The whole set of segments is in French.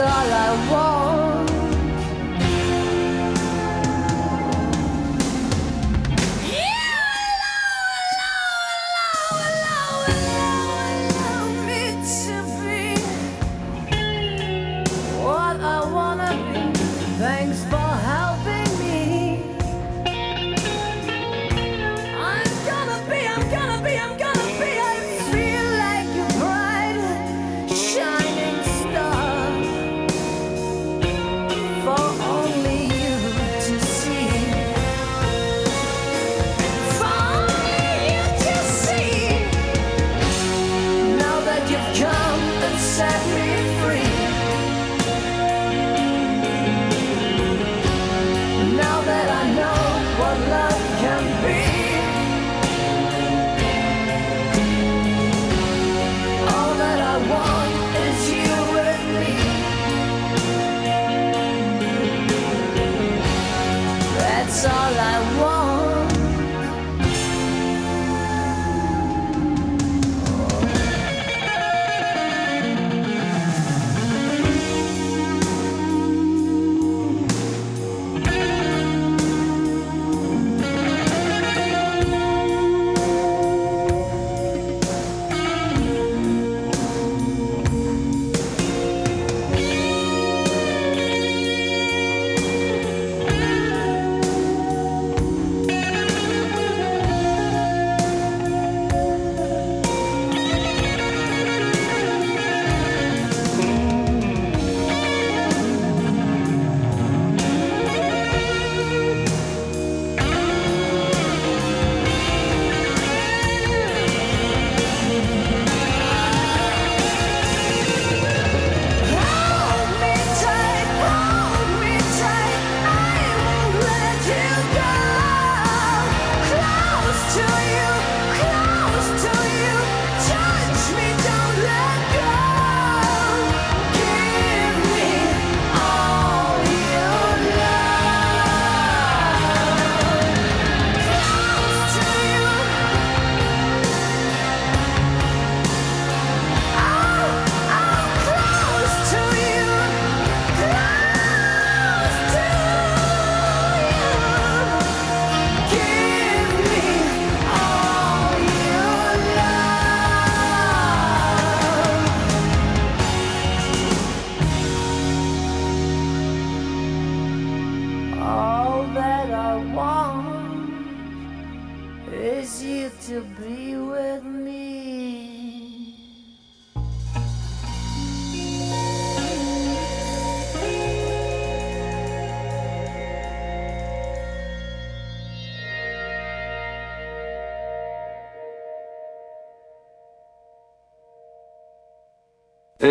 all I want.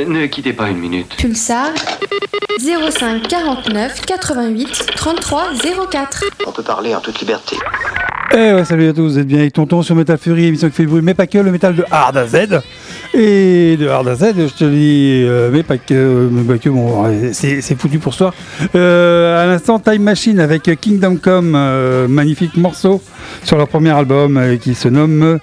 Ne quittez pas une minute. Pulsar 05 49 88 33 04. On peut parler en toute liberté. Eh ouais, salut à tous, vous êtes bien avec Tonton sur Metal Fury, émission qui fait le bruit, mais pas que le métal de Hard à Z. Et de Hard Z, je te dis, euh, mais pas que, mais pas que, bon, c'est foutu pour ce soir. Euh, à l'instant, Time Machine avec Kingdom Come, euh, magnifique morceau sur leur premier album qui se nomme,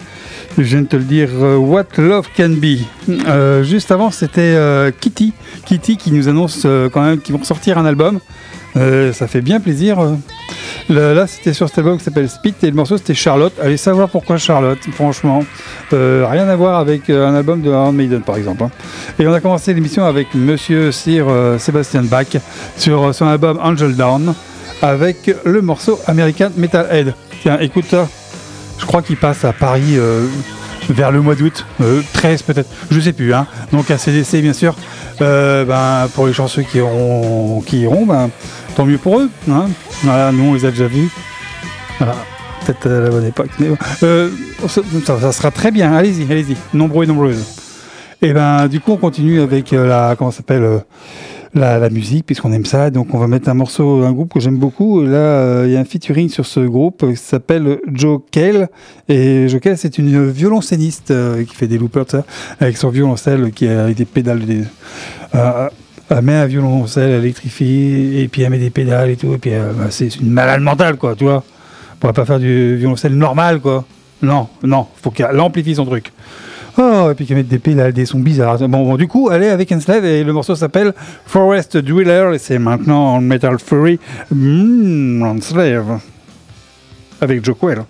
je viens de te le dire, What Love Can Be. Juste avant, c'était Kitty, Kitty qui nous annonce quand même qu'ils vont sortir un album. Euh, ça fait bien plaisir. Là, c'était sur cet album qui s'appelle Spit et le morceau c'était Charlotte. Allez savoir pourquoi Charlotte, franchement. Euh, rien à voir avec euh, un album de Iron Maiden par exemple. hein. Et on a commencé l'émission avec Monsieur Sir Sebastian Bach sur son album Angel Down avec le morceau American Metalhead. Tiens, écoute. Je crois qu'il passe à Paris vers le mois d'août, euh, 13 peut-être, je sais plus. Hein. Donc à CDC bien sûr. Ben, pour les chanceux qui iront, qui iront ben, tant mieux pour eux. Hein. Voilà, nous on les a déjà vus. Voilà. Peut-être à la bonne époque. Mais, bon. euh, ça, sera très bien. Allez-y, allez-y. Nombreux et nombreuses. Et ben du coup on continue avec euh, la comment s'appelle euh, la, musique puisqu'on aime ça. Donc on va mettre un morceau, un groupe que j'aime beaucoup. Et là euh, il y a un featuring sur ce groupe euh, qui s'appelle Joe Cale. Et Joe Cale c'est une violoncelliste euh, qui fait des loopers avec son violoncelle qui a avec des pédales. Des, euh, elle met un violoncelle, elle électrifie et puis elle met des pédales et tout. Et puis euh, bah, c'est une malade mentale quoi, tu vois. On pourrait pas faire du violoncelle normal quoi. Non, non, faut qu'elle amplifie son truc. Oh, et puis qu'elle mette des pédales, des sons bizarres. Bon, bon, du coup, elle est avec Enslave et le morceau s'appelle Forest Driller et c'est maintenant en Metal Fury mm, Enslave avec Joe Quell.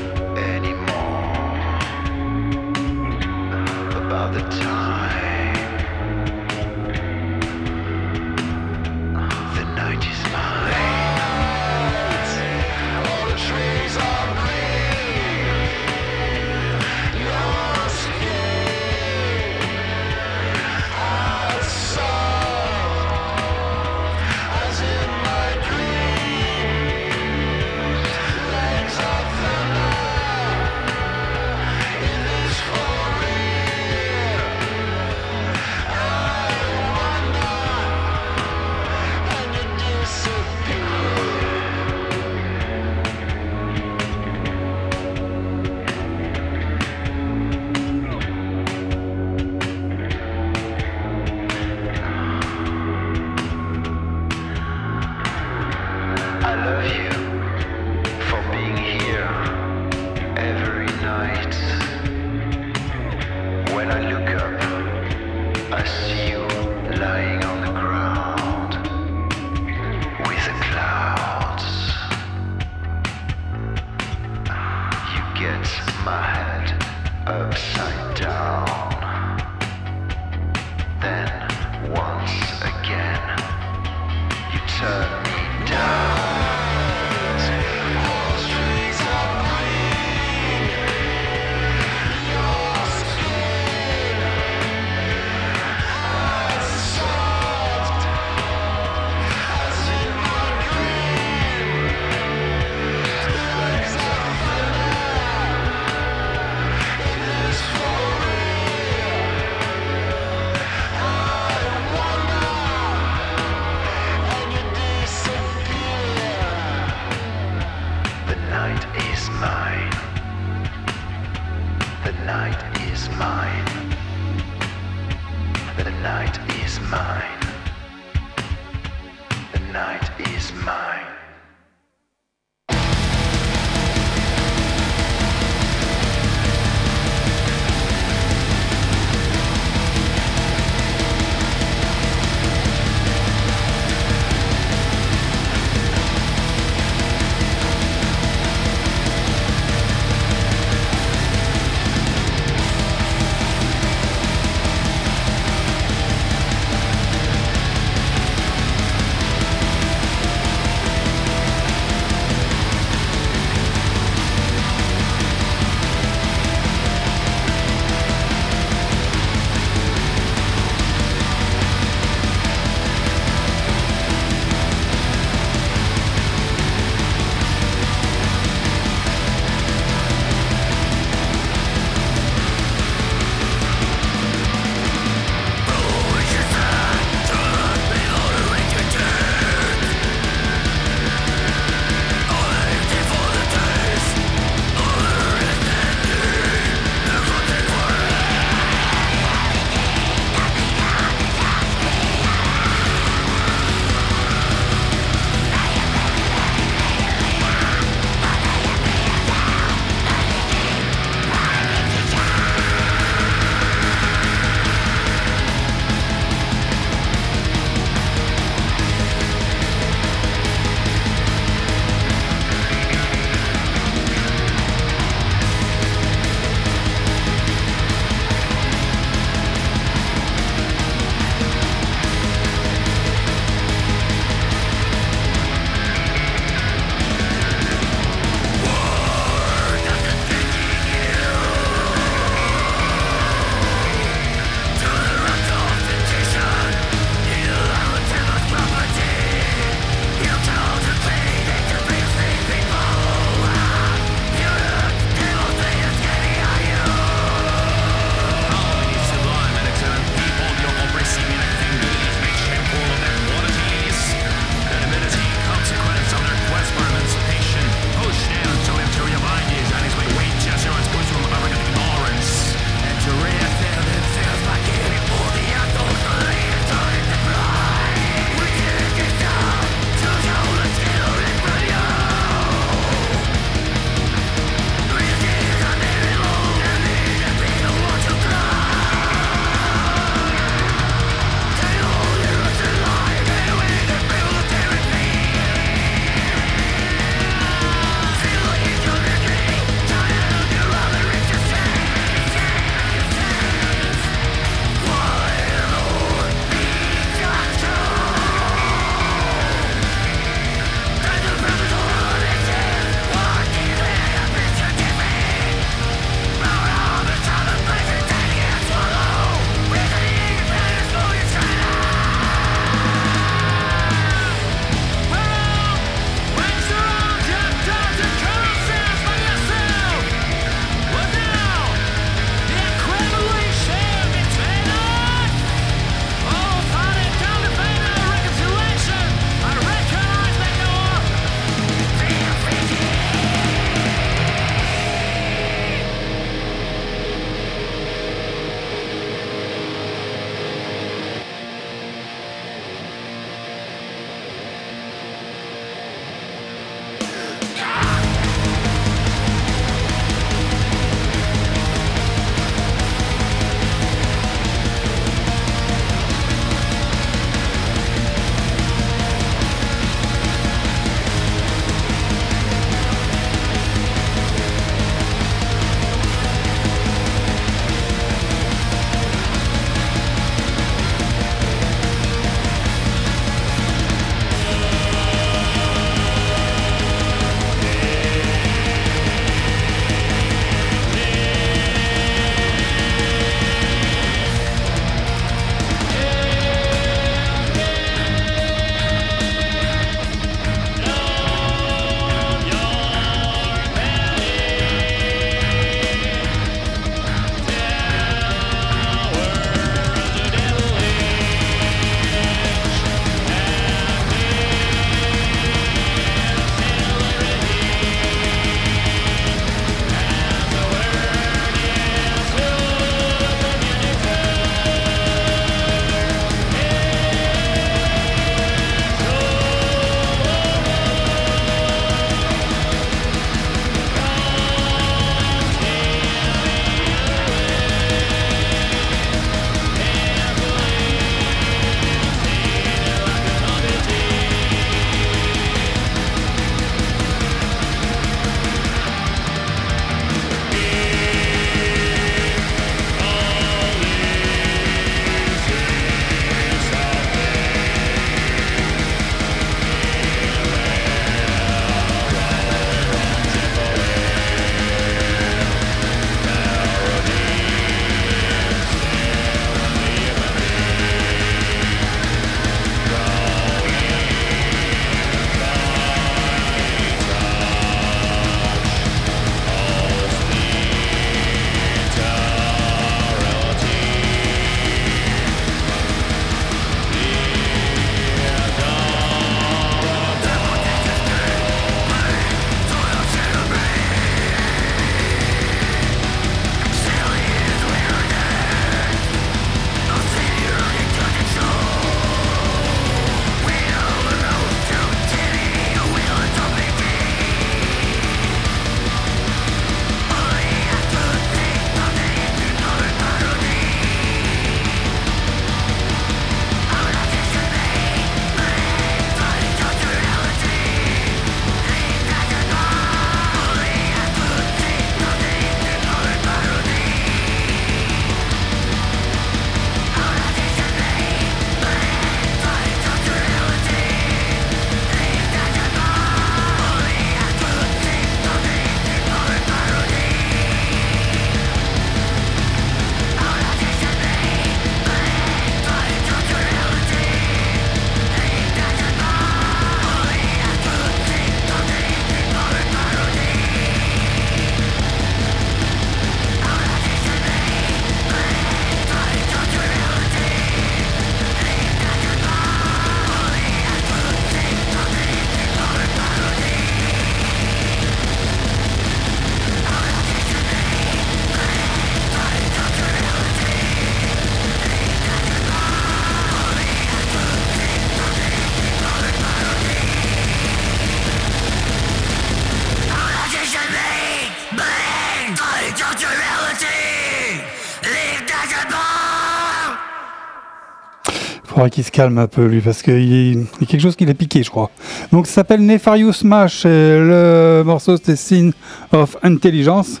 Faudrait qu'il se calme un peu lui parce qu'il y a quelque chose qui l'a piqué, je crois. Donc ça s'appelle Nefarious Smash et le morceau c'est Sin of Intelligence.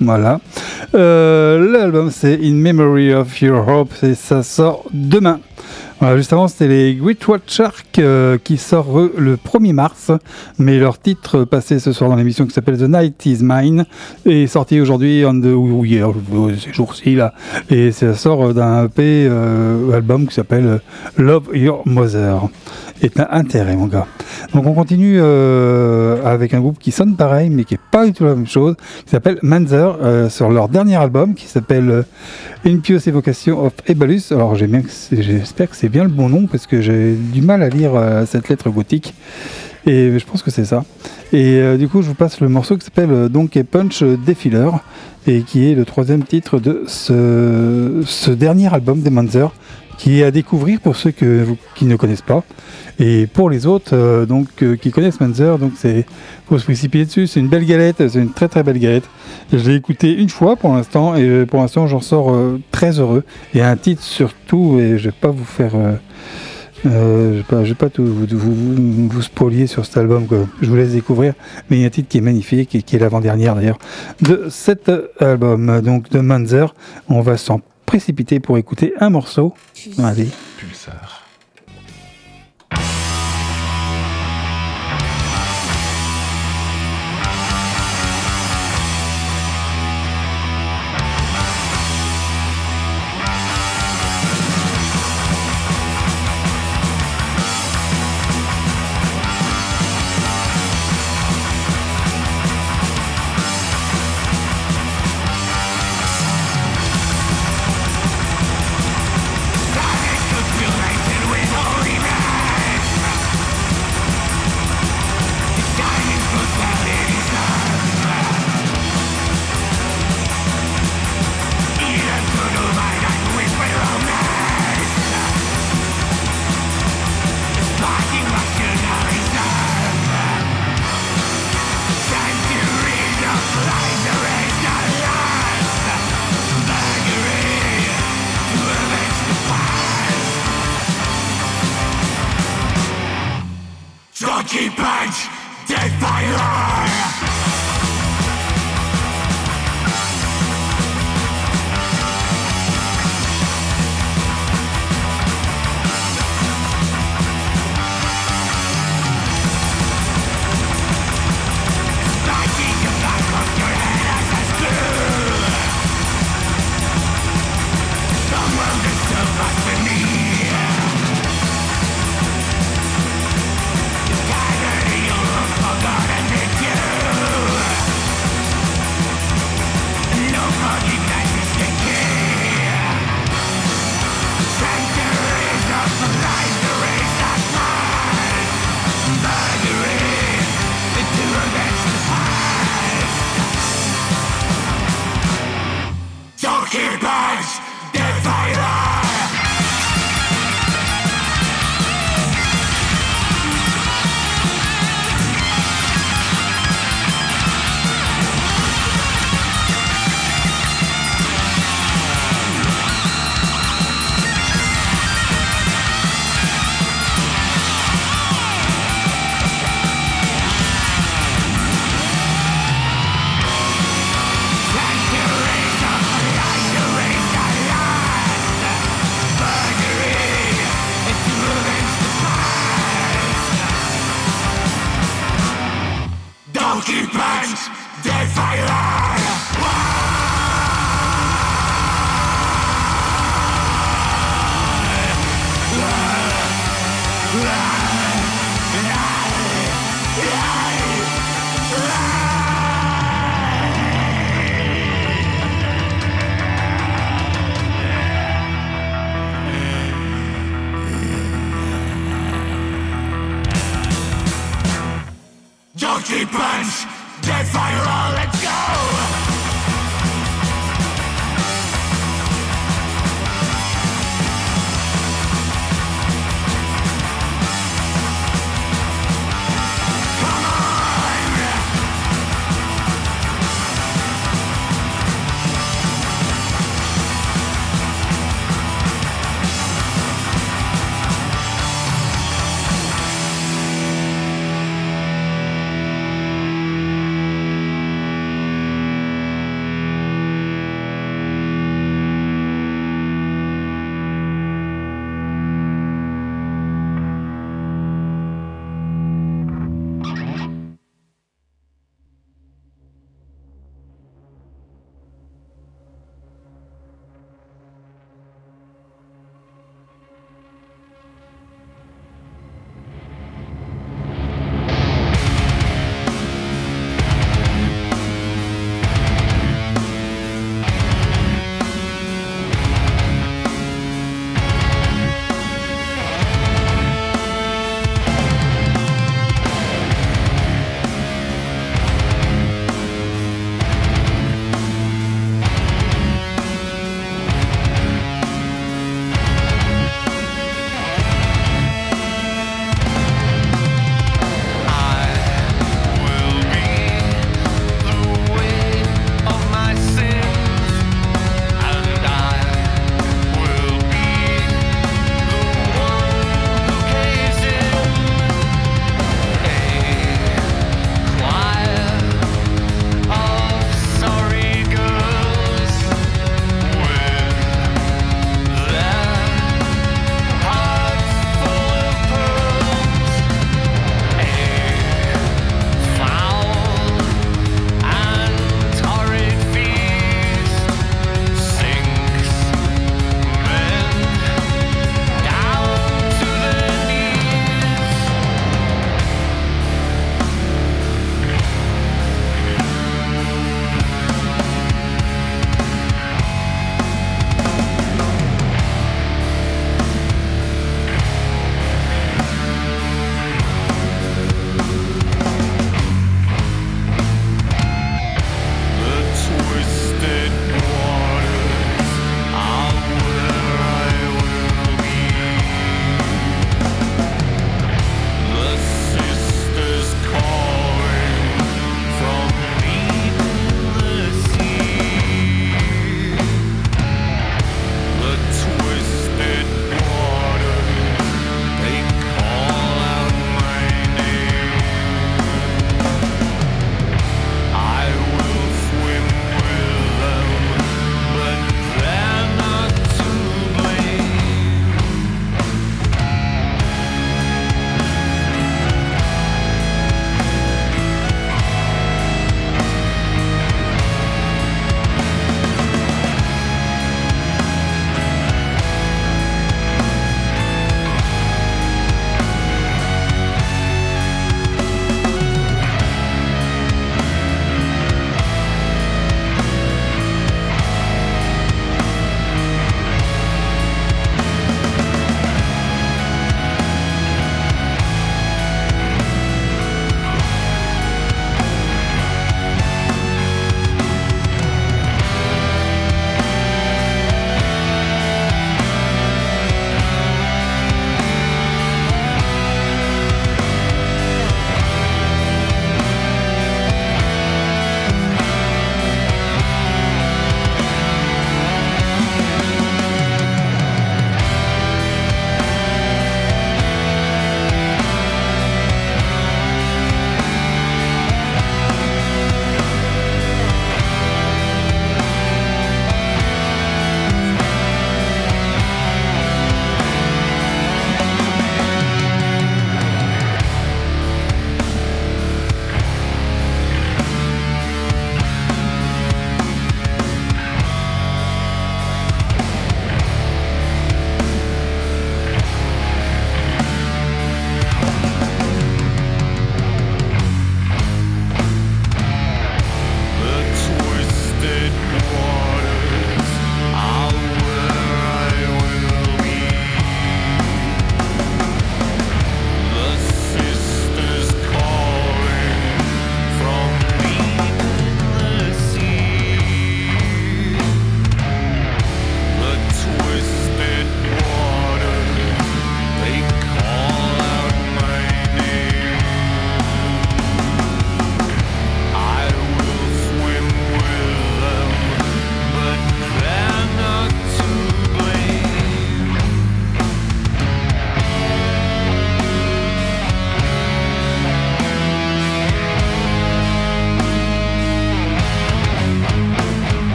Voilà. Euh, L'album c'est In Memory of Your Hope et ça sort demain. Voilà, juste avant, c'était les Great Shark euh, qui sort euh, le 1er mars, mais leur titre passé ce soir dans l'émission qui s'appelle The Night Is Mine est sorti aujourd'hui, en ou hier, ces jours-ci là, et ça sort d'un EP euh, album qui s'appelle Love Your Mother. Et t'as intérêt, mon gars. Donc on continue euh, avec un groupe qui sonne pareil, mais qui est pas du tout la même chose, qui s'appelle Manzer, euh, sur leur dernier album qui s'appelle euh, Impious Evocation of Ebalus. Alors j'espère que c'est bien le bon nom parce que j'ai du mal à lire cette lettre gothique. Et je pense que c'est ça. Et du coup, je vous passe le morceau qui s'appelle Donkey Punch Defiler et qui est le troisième titre de ce dernier album des Manzer qui est à découvrir pour ceux que qui ne connaissent pas. Et pour les autres, euh, donc euh, qui connaissent Manzer, donc c'est faut se précipiter dessus. C'est une belle galette, c'est une très très belle galette. Je l'ai écouté une fois pour l'instant et euh, pour l'instant j'en sors euh, très heureux. Et un titre surtout, et je vais pas vous faire, euh, euh, je vais pas, je vais pas tout vous, vous, vous, vous spolier sur cet album que je vous laisse découvrir. Mais il y a un titre qui est magnifique et qui est l'avant-dernière d'ailleurs de cet album, donc de Manzer. On va s'en précipiter pour écouter un morceau. Allez. Donkey Punch. Defiler, let's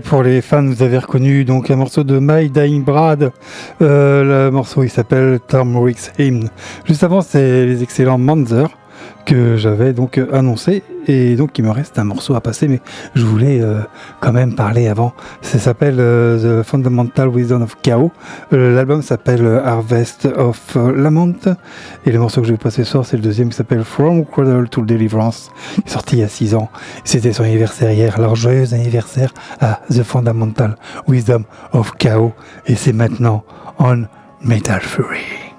Pour les fans, vous avez reconnu donc un morceau de My Dying Brad. Euh, le morceau il s'appelle Tom Rick's Hymn. Juste avant, c'est les excellents Manzer que j'avais donc euh, annoncé. Et donc il me reste un morceau à passer mais je voulais euh, quand même parler avant. Ça s'appelle euh, The Fundamental Wisdom of Chaos l'album s'appelle Harvest of Lament. Et le morceau que je vais passer ce soir c'est le deuxième qui s'appelle From Cradle to Deliverance sorti il y a 6 ans. C'était son anniversaire hier alors joyeux anniversaire à The Fundamental Wisdom of Chaos et c'est maintenant on Metal Fury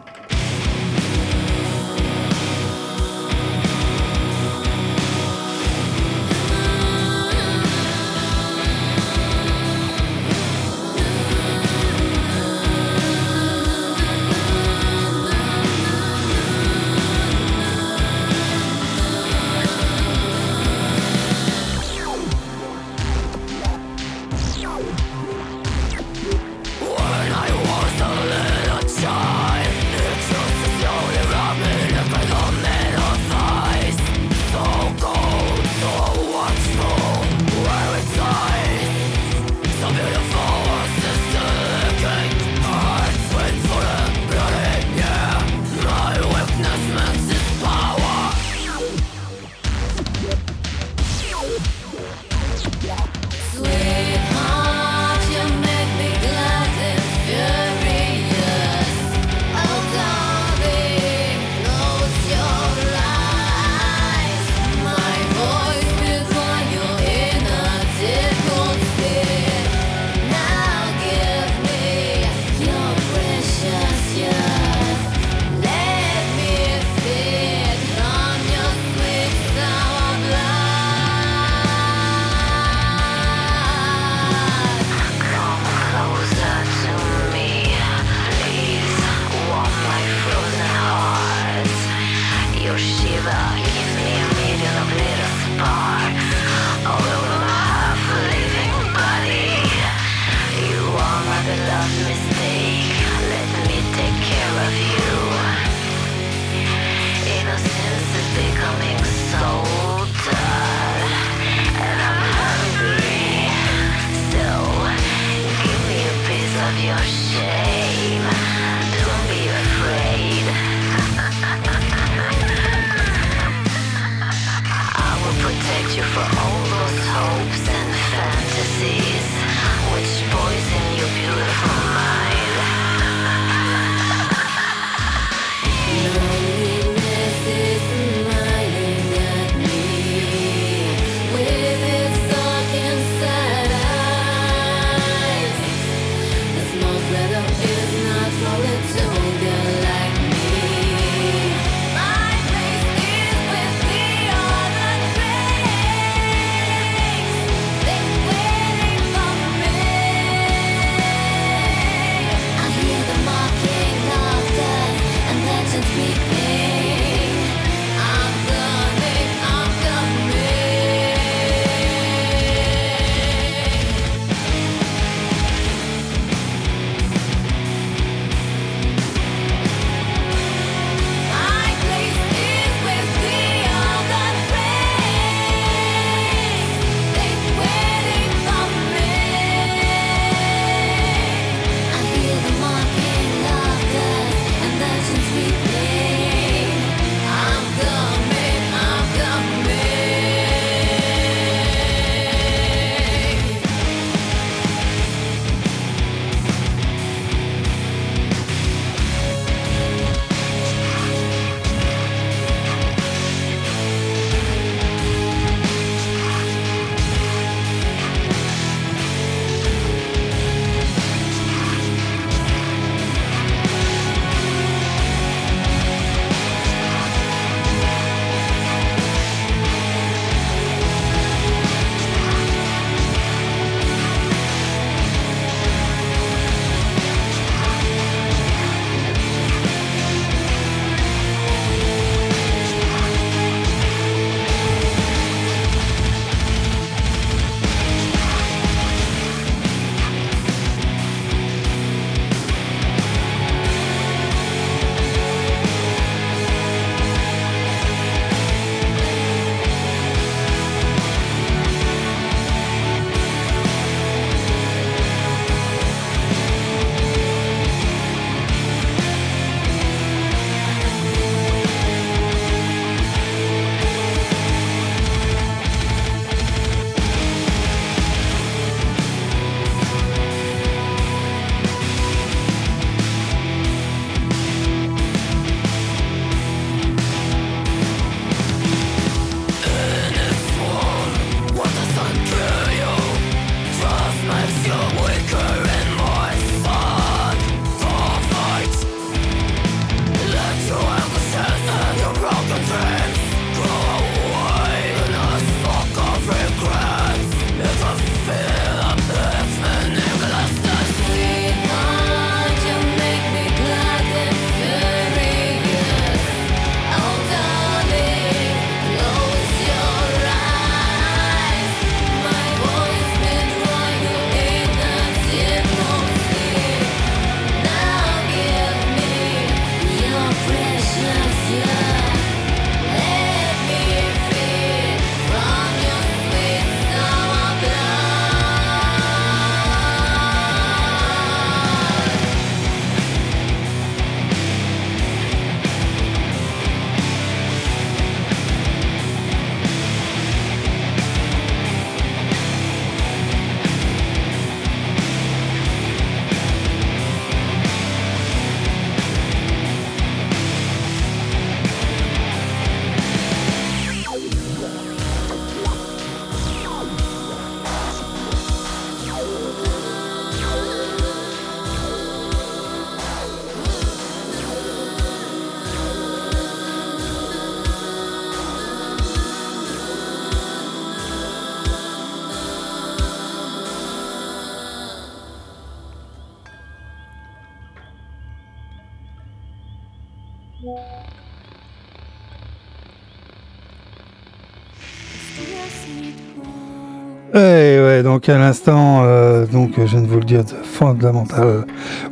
à l'instant, euh, donc je viens de vous le dire, The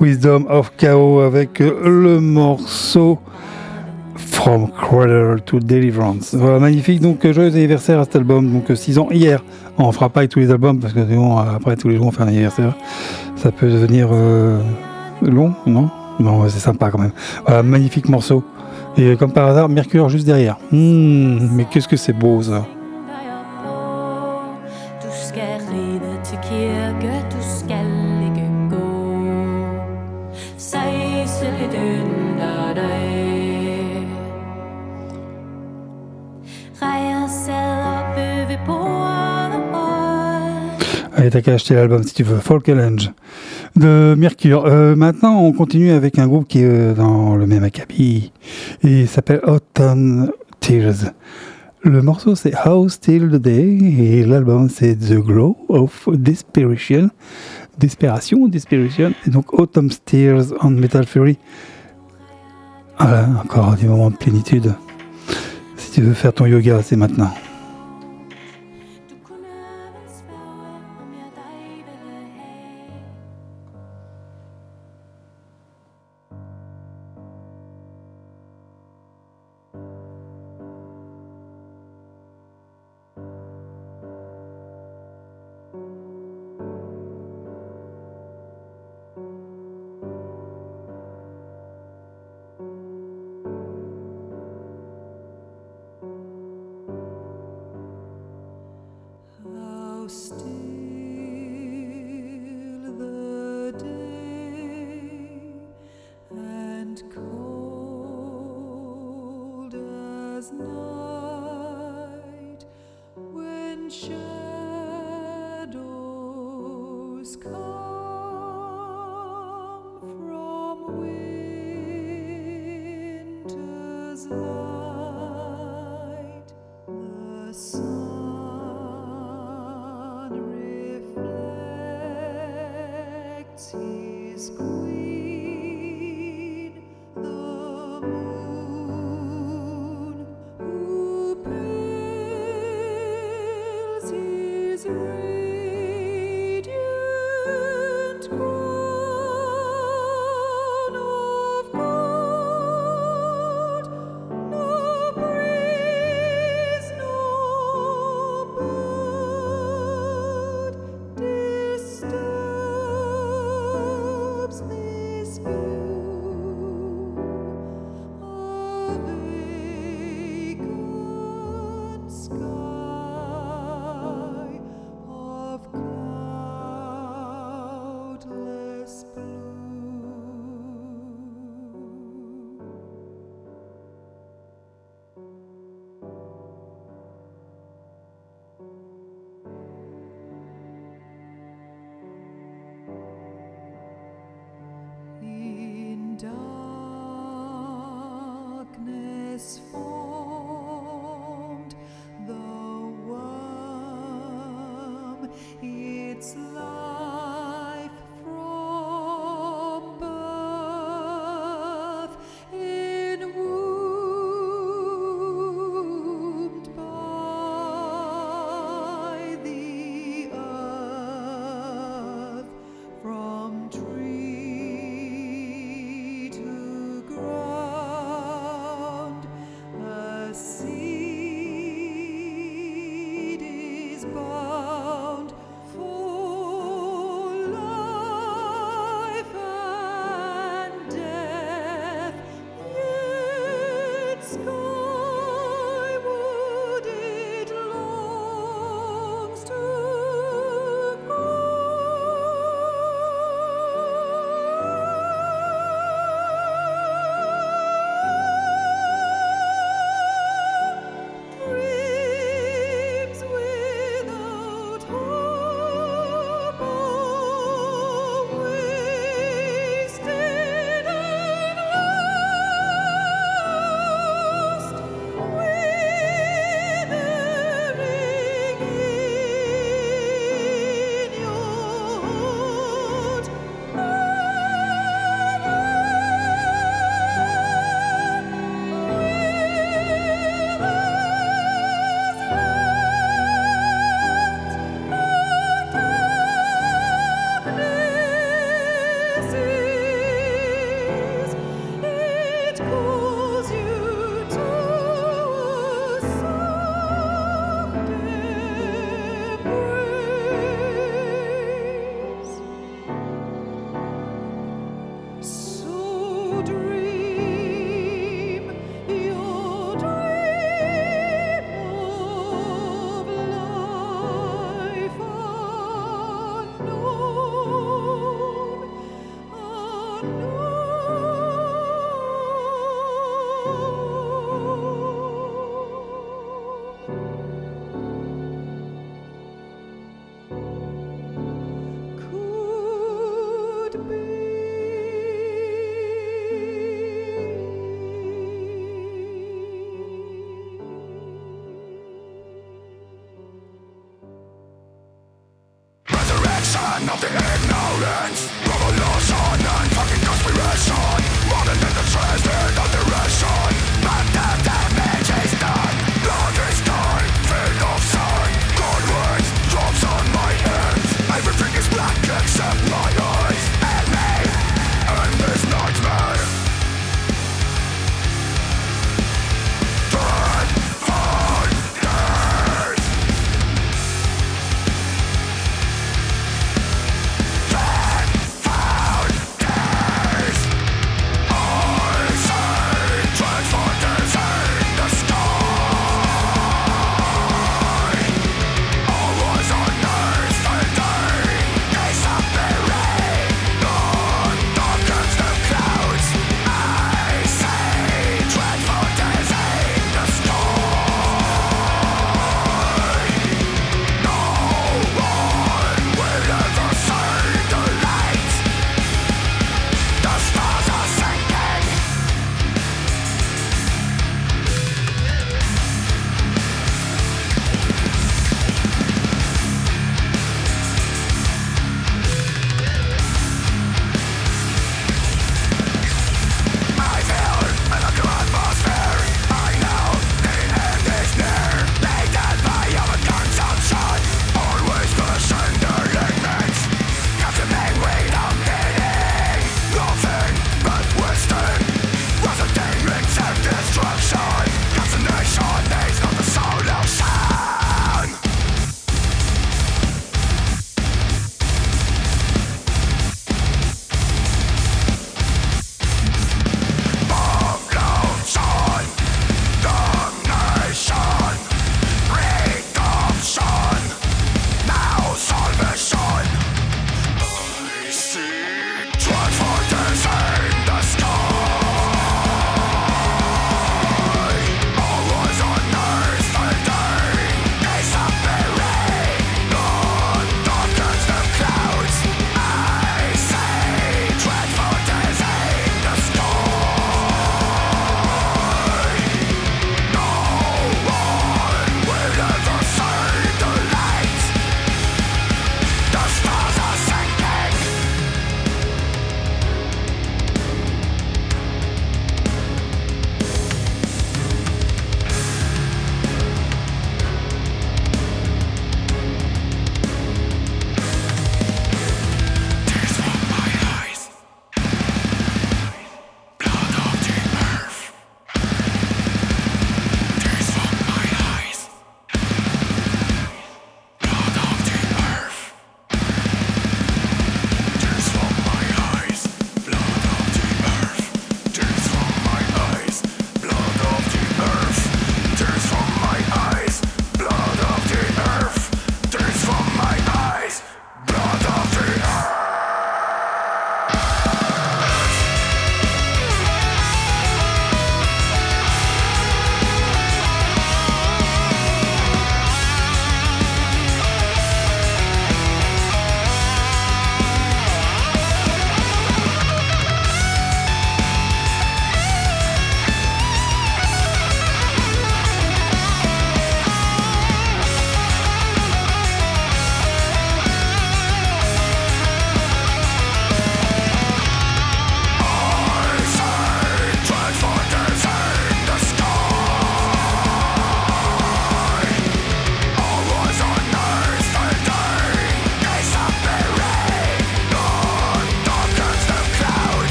Wisdom of Chaos avec le morceau From Cradle to Deliverance. Voilà, magnifique. Donc joyeux anniversaire à cet album. Donc 6 ans hier. On fera pas avec tous les albums parce que sinon, après tous les jours on fait un anniversaire. Ça peut devenir euh, long, non? Ouais, c'est sympa quand même. Voilà, magnifique morceau. Et comme par hasard, Mercure juste derrière. Hmm, mais qu'est-ce que c'est beau ça. Allez, t'as qu'à acheter l'album si tu veux. Folkelange de Mercure. Euh, maintenant, on continue avec un groupe qui est euh, dans le même acabit. Il s'appelle Autumn Tears. Le morceau c'est How Still the Day et l'album c'est The Glow of Desperation. Desperation Desperation. Et donc Autumn Tears on Metal Fury. Voilà, encore des moments de plénitude. Si tu veux faire ton yoga, c'est maintenant.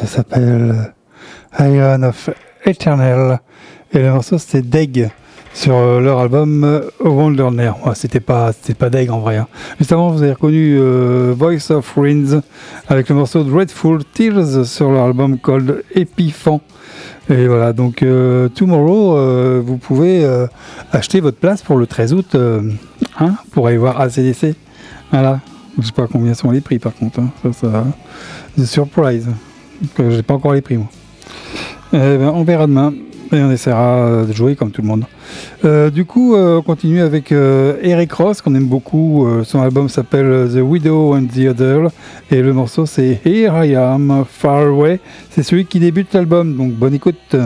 Ça s'appelle Iron of Eternal. Et le morceau c'est Deg sur euh, leur album euh, Wonderner. Ouais, c'était pas, c'était pas Deg en vrai. hein. Juste avant, vous avez reconnu euh, Voice of Winds avec le morceau Dreadful Tears sur leur album called Epiphan. Et voilà, donc euh, Tomorrow, euh, vous pouvez euh, acheter votre place pour le 13 août euh, hein, pour aller voir ACDC. Voilà. Je sais pas combien sont les prix par contre. hein. Ça, ça, The surprise. Que j'ai pas encore les prix moi. Eh ben, on verra demain et on essaiera de jouer comme tout le monde. Euh, du coup, euh, on continue avec euh, Eric Ross qu'on aime beaucoup. Son album s'appelle The Widow and the Other et le morceau c'est Here I Am Far Away. C'est celui qui débute l'album, donc bonne écoute.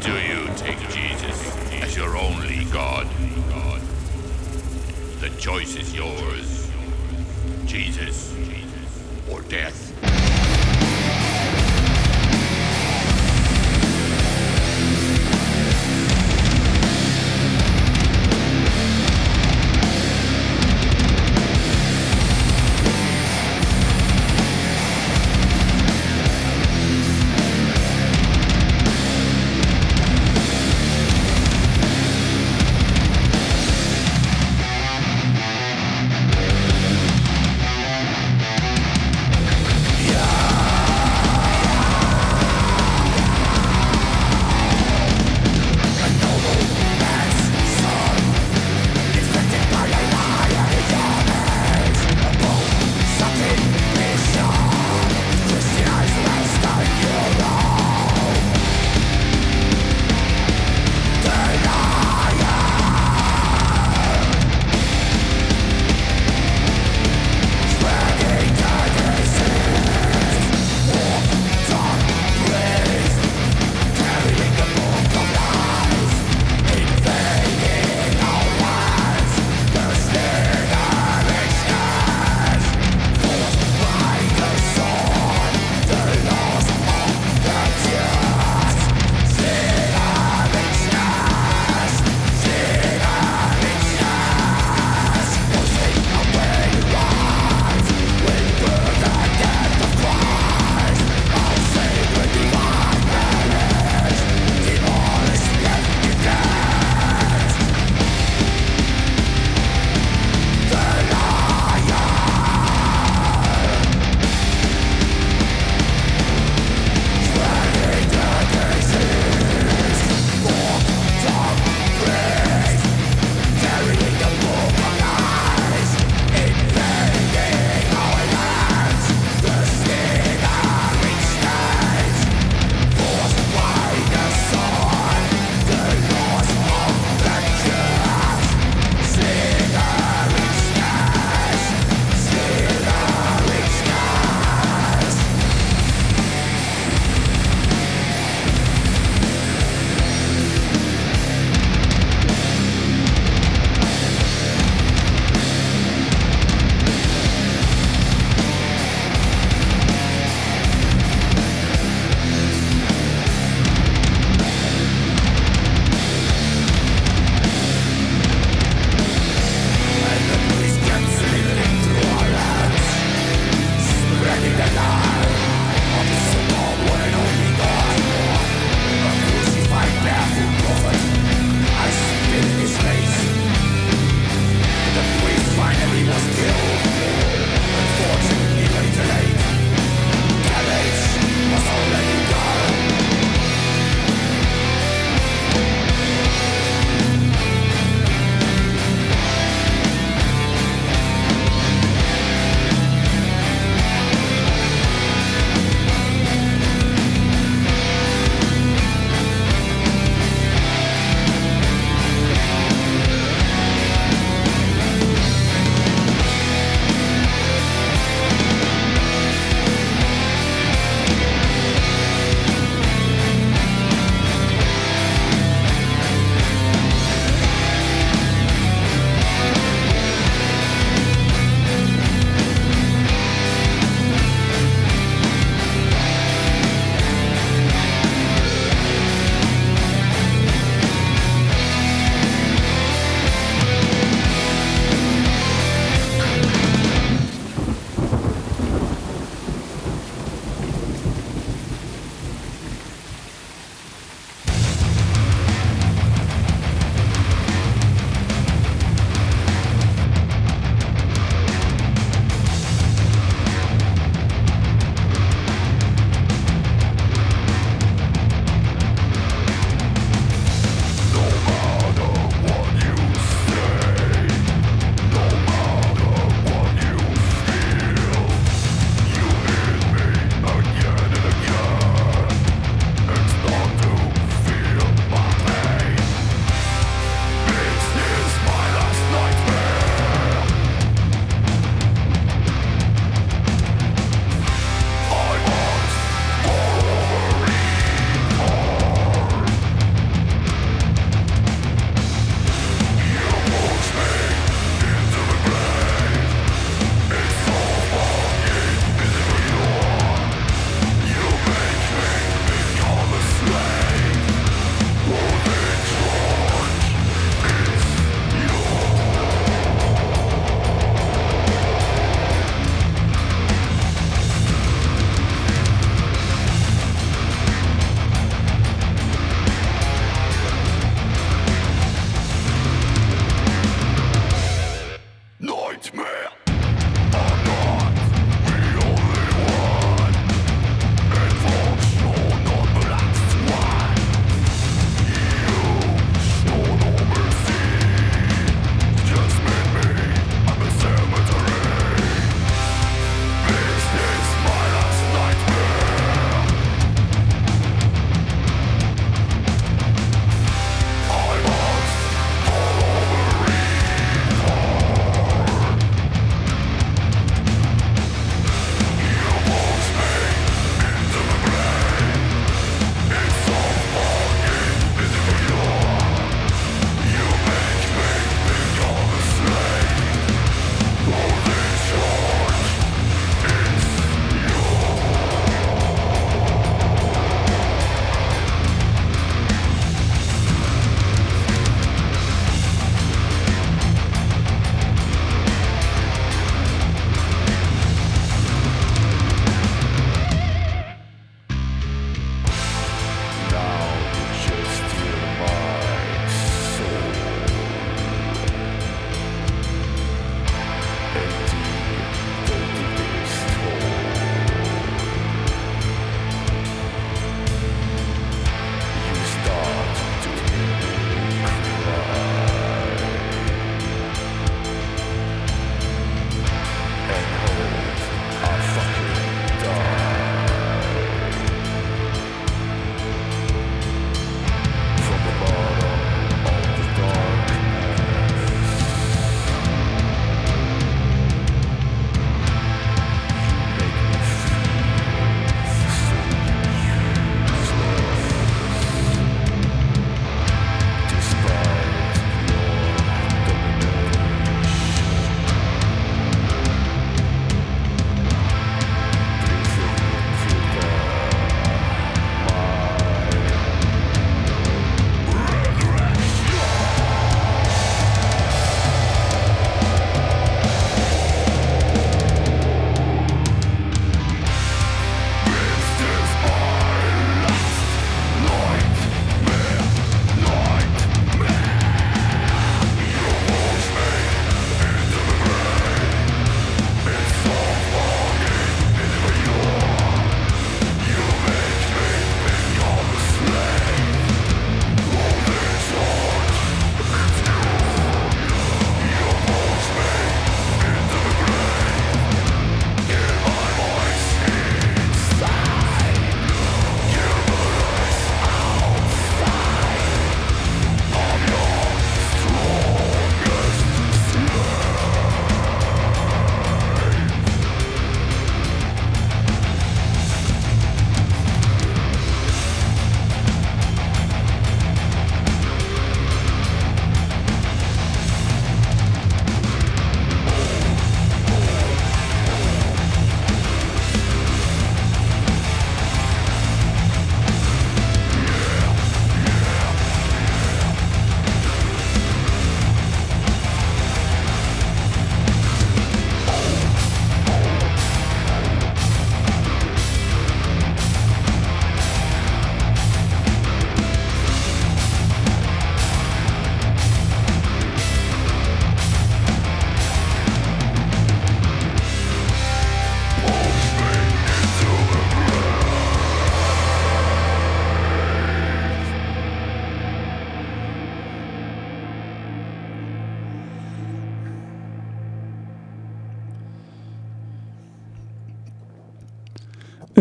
Do you take Jesus as your only God? The choice is yours. Jesus or death.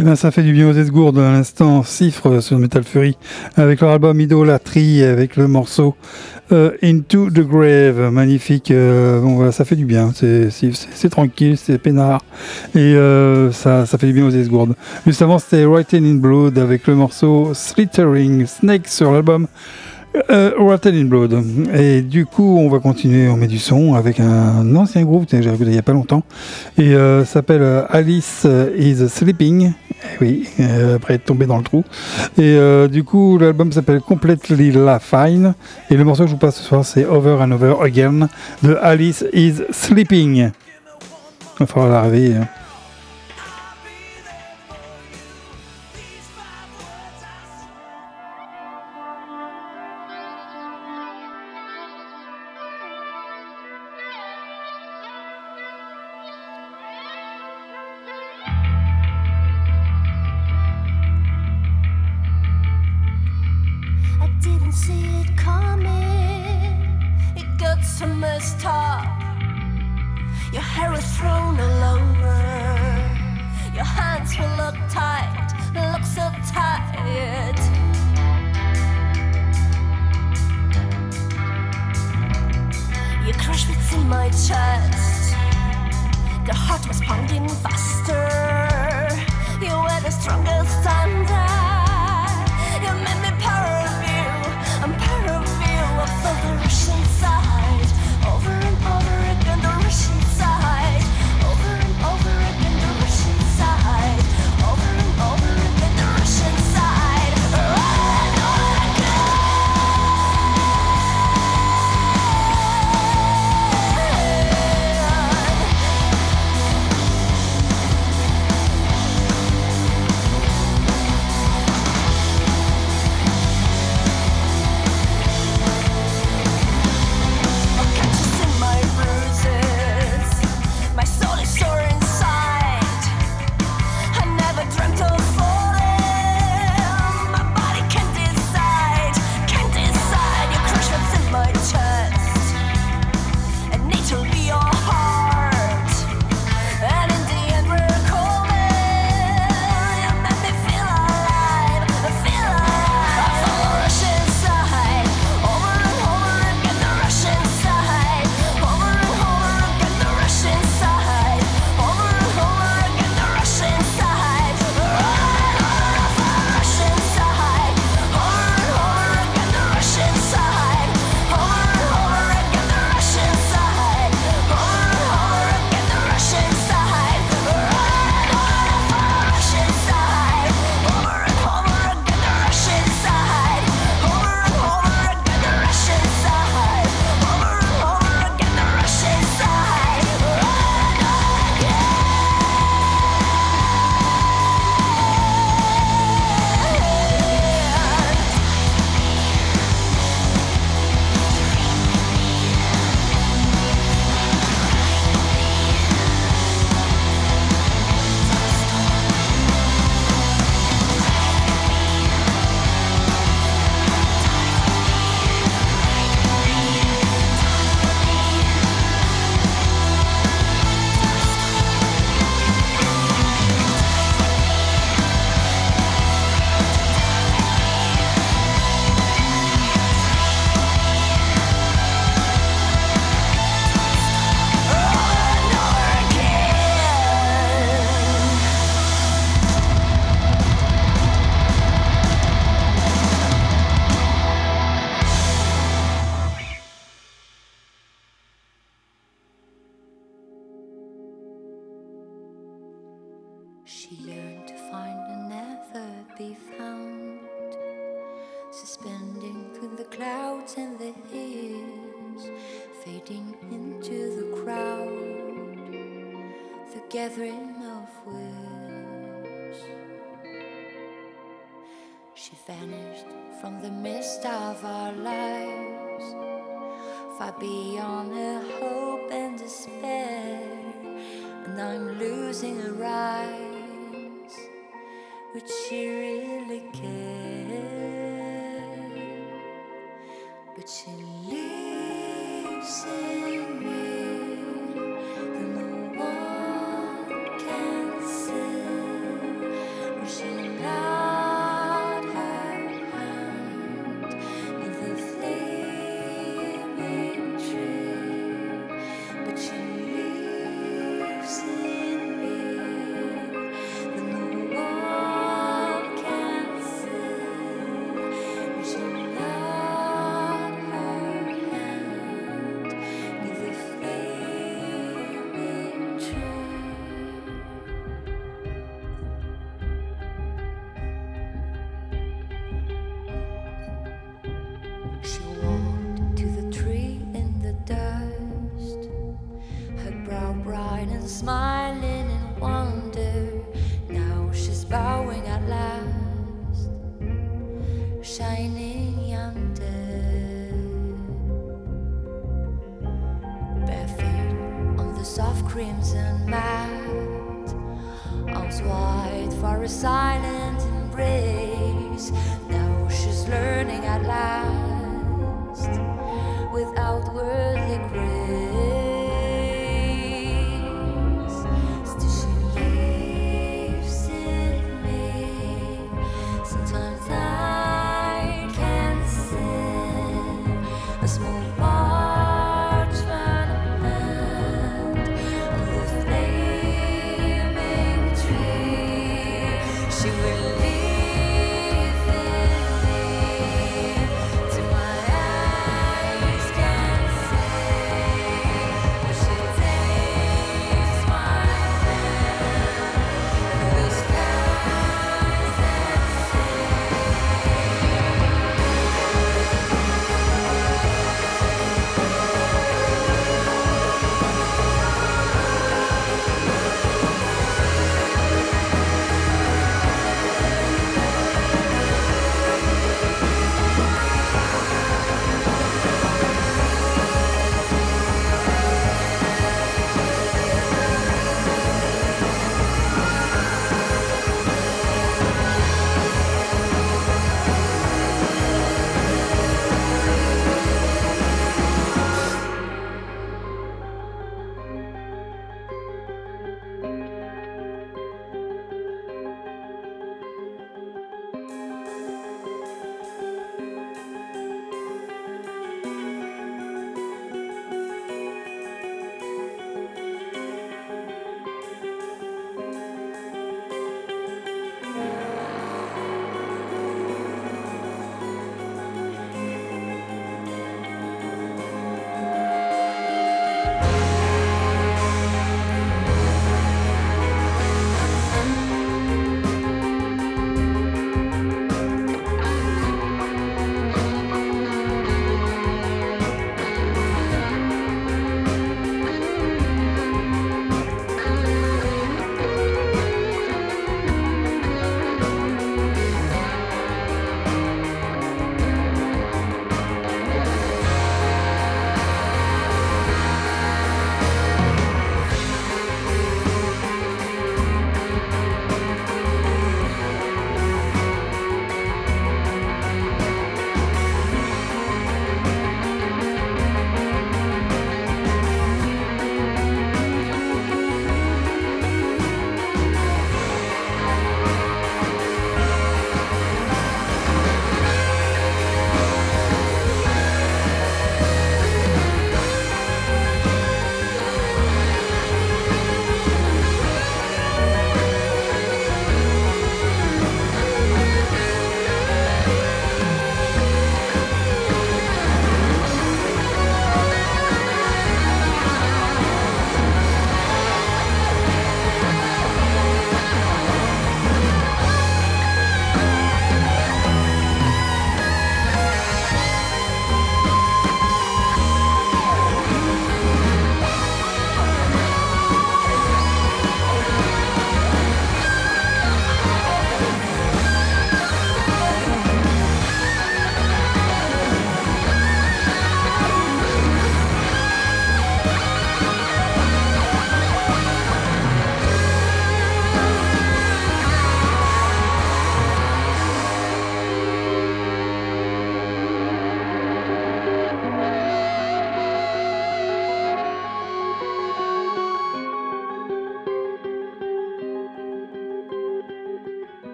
Eh ben, ça fait du bien aux esgourdes à l'instant. Cifre sur Metal Fury avec leur album Idolatry avec le morceau euh, Into the Grave. Magnifique. euh, bon, voilà, ça fait du bien. C'est- tranquille, c'est peinard. Et euh, ça, ça fait du bien aux esgourdes. Juste avant, c'était Writing in Blood avec le morceau Slithering Snake sur l'album euh, Rotten in Blood. Et du coup, on va continuer, on met du son avec un ancien groupe que j'ai écouté il n'y a pas longtemps. Et s'appelle Alice is Sleeping. Eh oui, euh, après être tombé dans le trou. Et euh, du coup, l'album s'appelle Completely La Fine. Et le morceau que je vous passe ce soir, c'est Over and Over Again de Alice is Sleeping. Il va falloir la.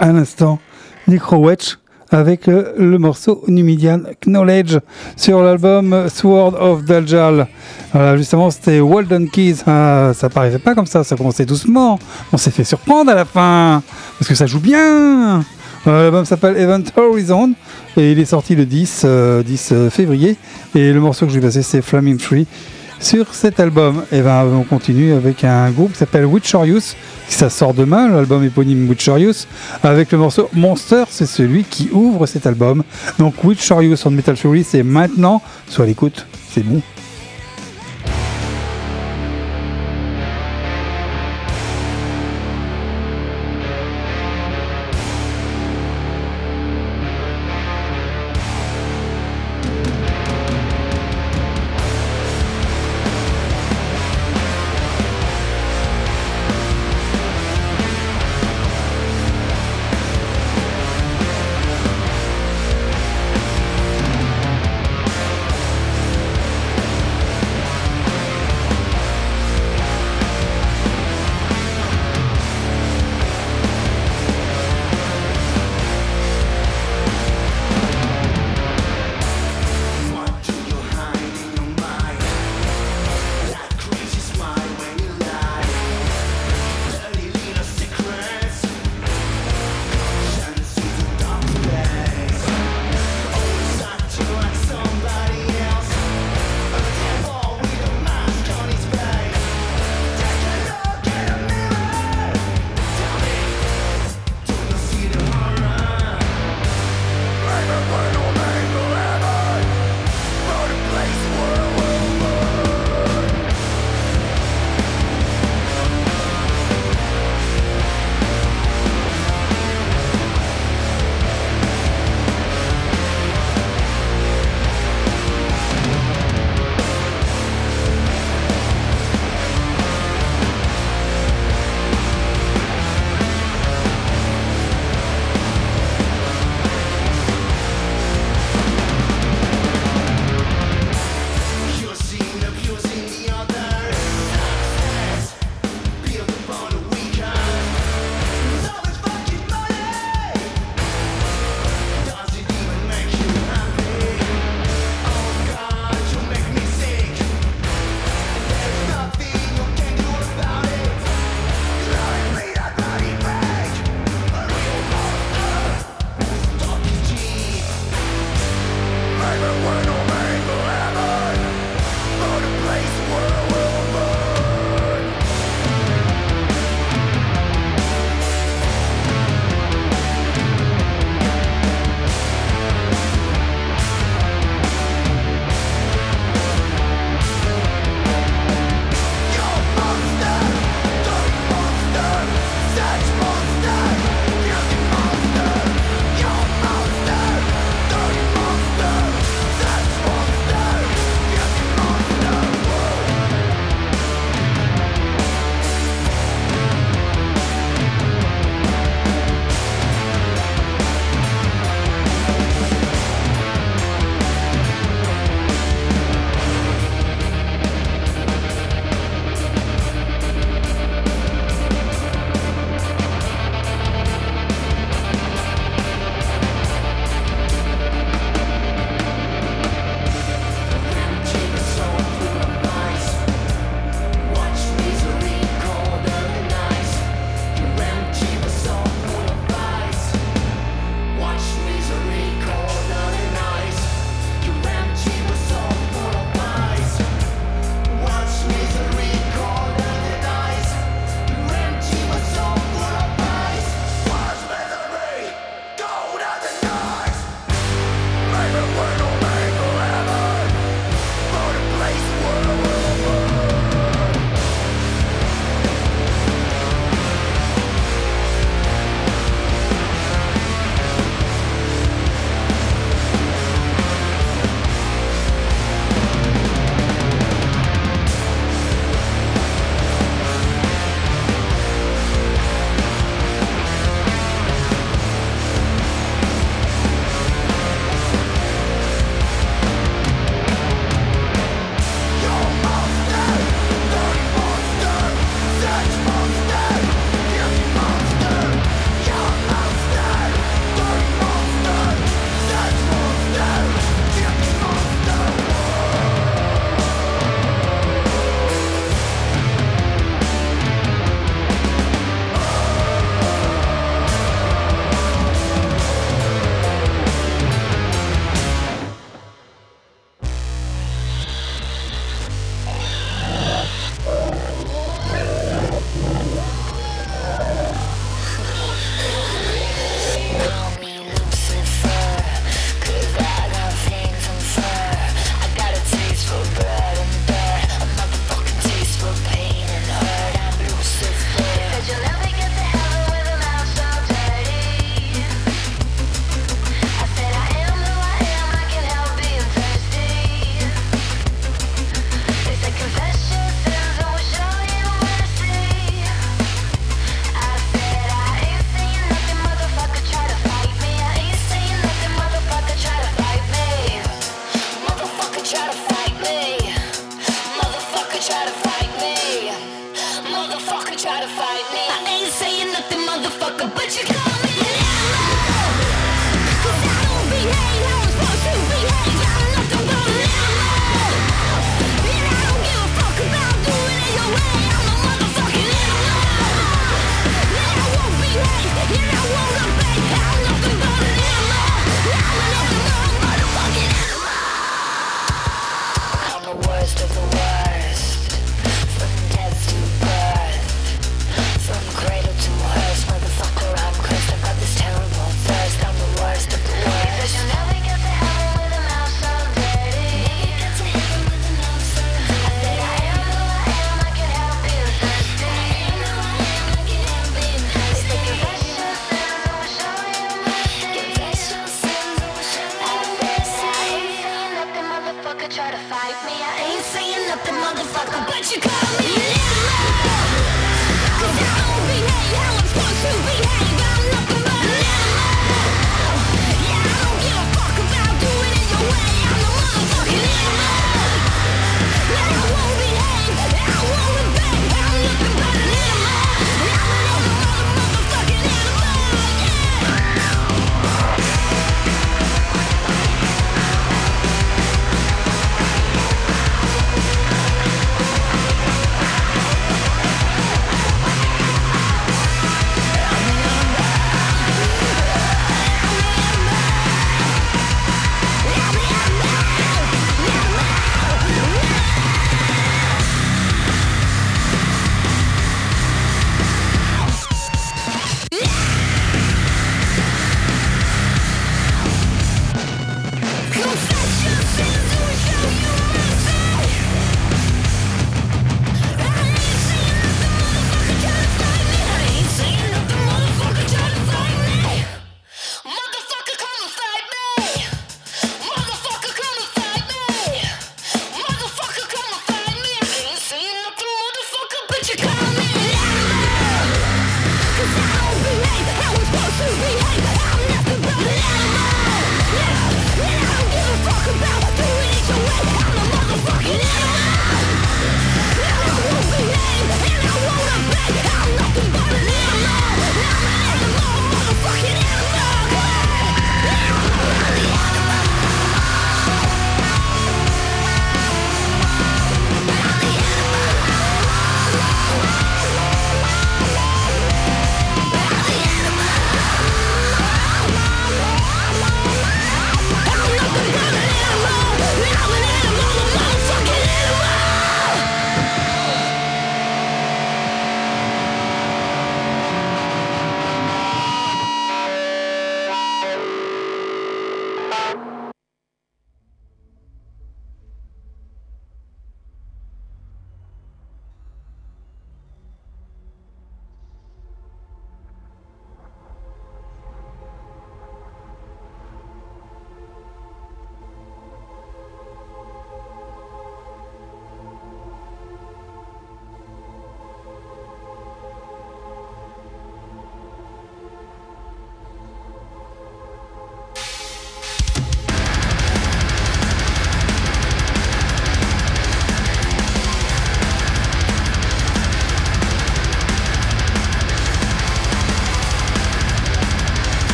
À l'instant, Necrowatch avec euh, le morceau Numidian Knowledge sur l'album Sword of Daljal. Voilà, justement, c'était Walden Keys. Ah, ça paraissait pas comme ça, ça commençait doucement. On s'est fait surprendre à la fin parce que ça joue bien. Euh, L'album s'appelle Event Horizon et il est sorti le 10, euh, 10 février. Et le morceau que je vais passer, c'est Flaming Tree. Sur cet album, et ben, on continue avec un groupe qui s'appelle Witcherius, qui ça sort demain, l'album éponyme Witcherius, avec le morceau Monster, c'est celui qui ouvre cet album. Donc Witcherius on Metal Fury, c'est maintenant, soit l'écoute, c'est bon.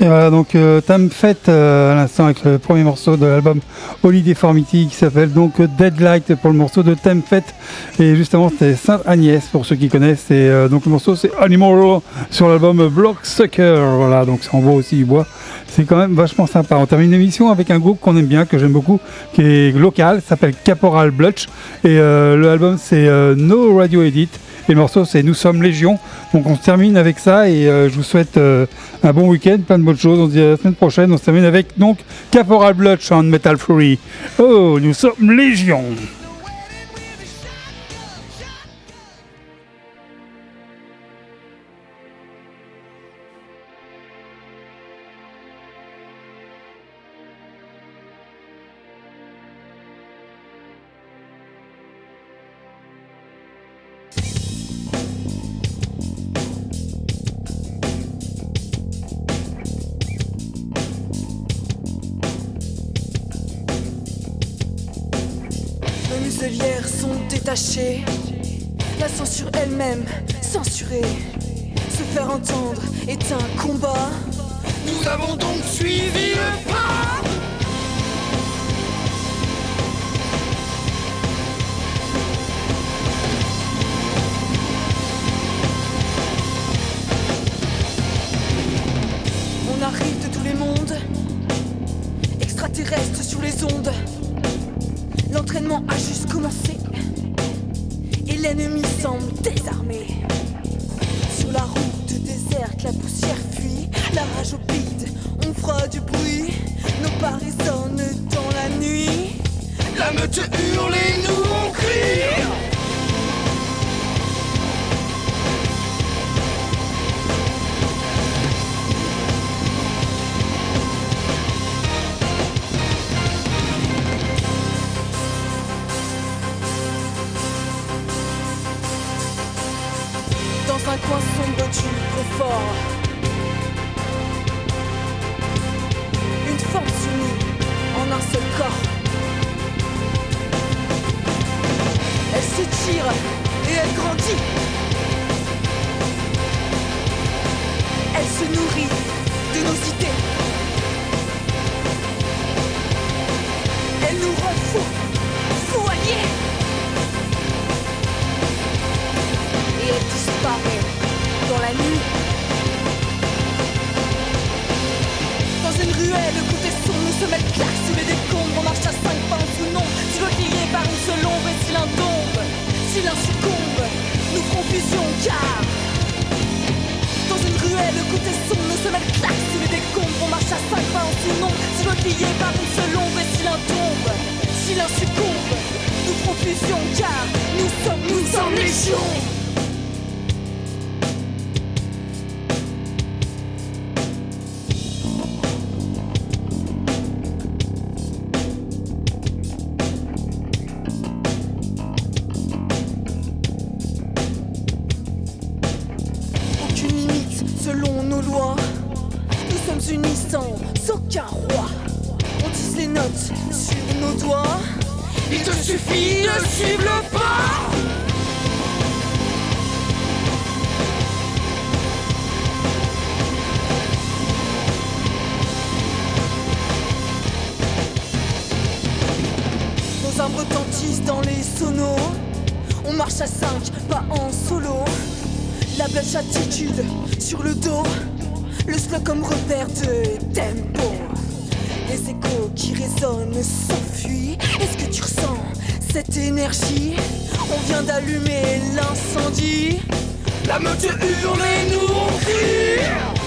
Et voilà, donc euh, Tam Fête euh, à l'instant avec le premier morceau de l'album Holy Deformity qui s'appelle donc Deadlight pour le morceau de Tam Fête. Et justement, c'était Sainte Agnès pour ceux qui connaissent. Et euh, donc le morceau c'est Animal sur l'album Blocksucker. Voilà, donc ça envoie aussi du bois. C'est quand même vachement sympa. On termine l'émission avec un groupe qu'on aime bien, que j'aime beaucoup, qui est local, s'appelle Caporal Blutch. Et euh, le album c'est euh, No Radio Edit. Et le morceau c'est Nous sommes Légion. Donc on se termine avec ça et euh, je vous souhaite euh, un bon week-end, plein de bonnes choses. On se dit à la semaine prochaine. On se termine avec donc Caporal Blutch en Metal Fury. Oh, nous sommes Légion. Doigts. Il te suffit de suivre le pas. Nos arbres retentissent dans les sonos. On marche à cinq, pas en solo. La blanche attitude sur le dos, le slow comme repère de tempo. Les échos qui résonnent Est-ce que tu ressens cette énergie? On vient d'allumer l'incendie. La meute hurle et nous on.